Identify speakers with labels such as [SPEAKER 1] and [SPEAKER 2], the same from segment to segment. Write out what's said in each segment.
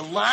[SPEAKER 1] the
[SPEAKER 2] line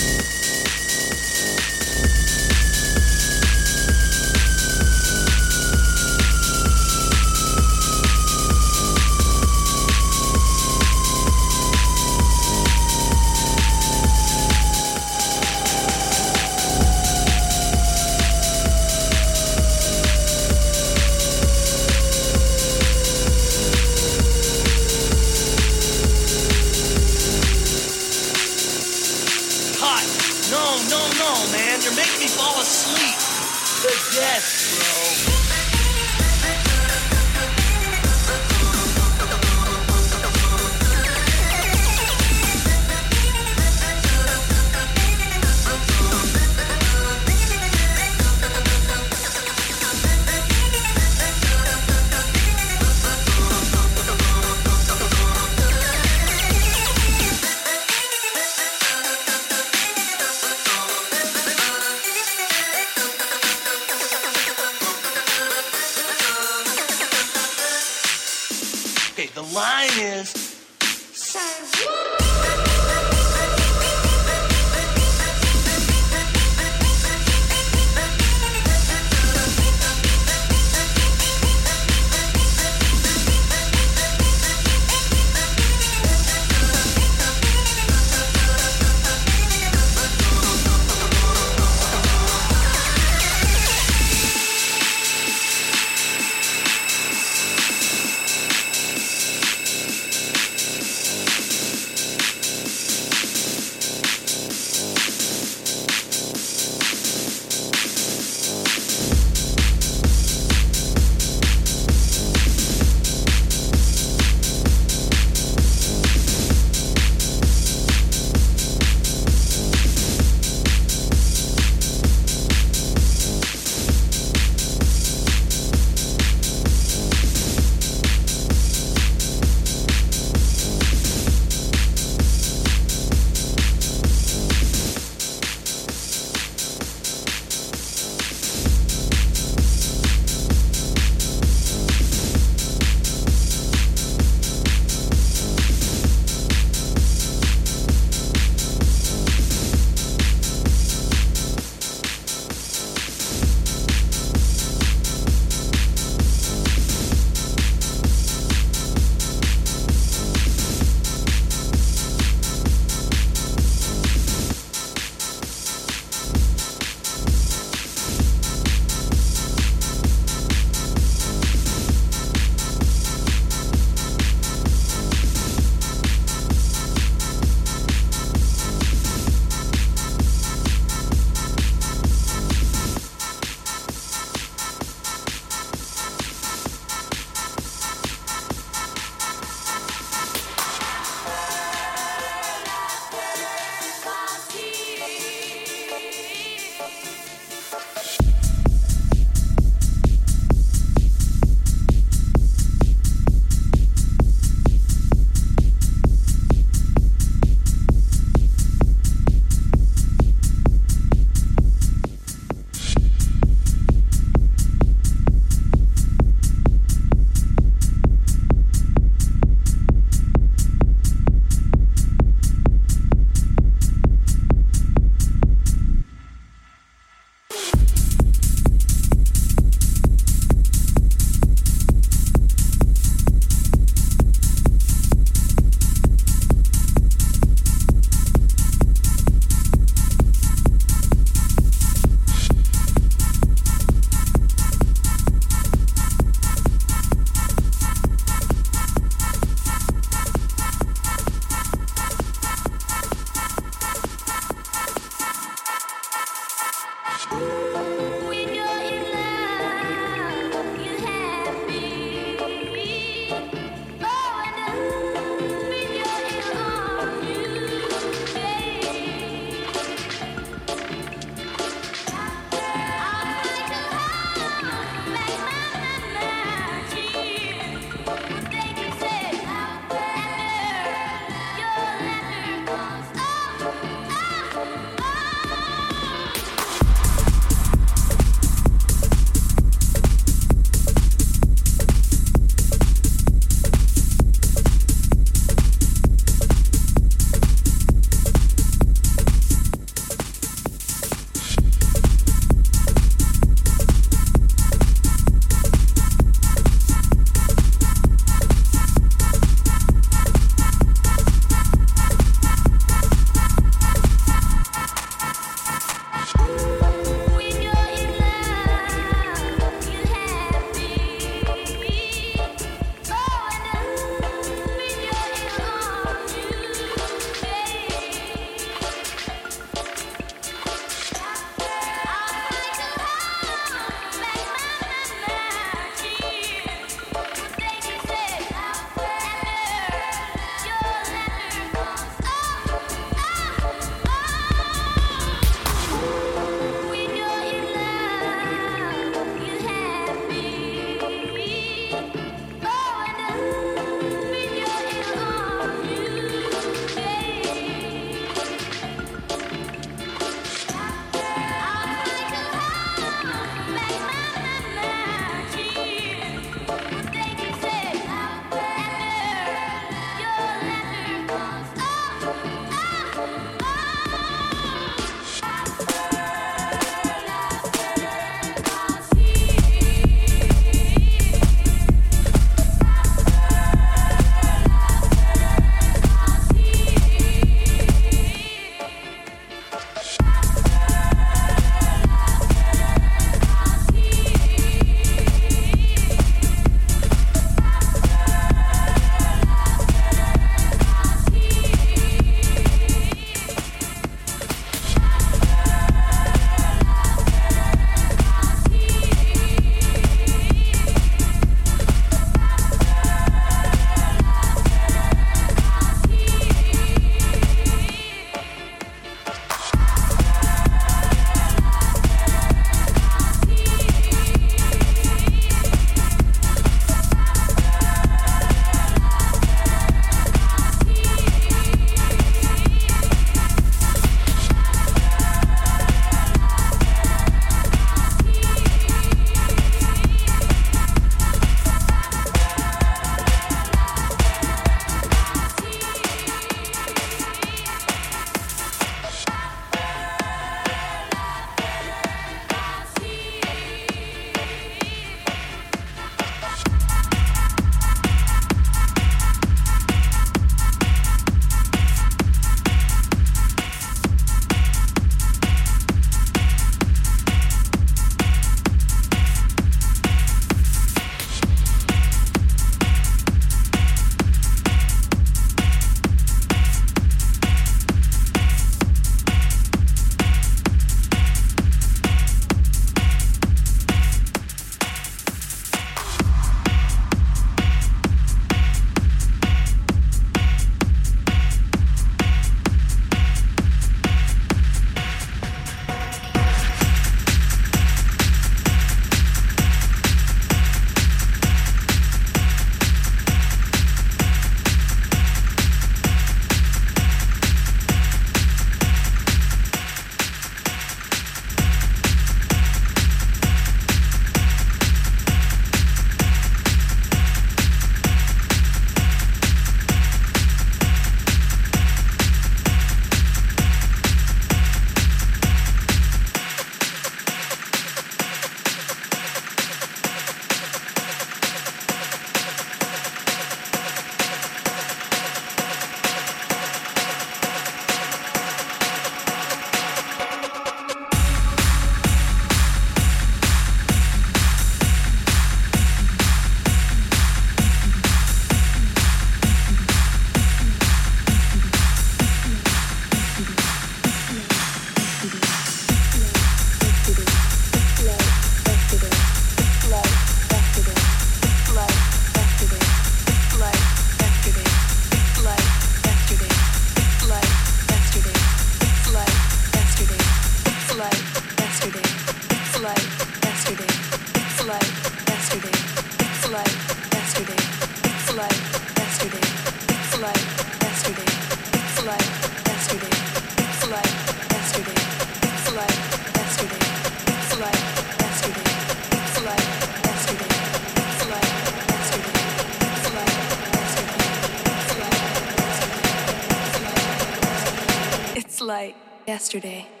[SPEAKER 3] yesterday.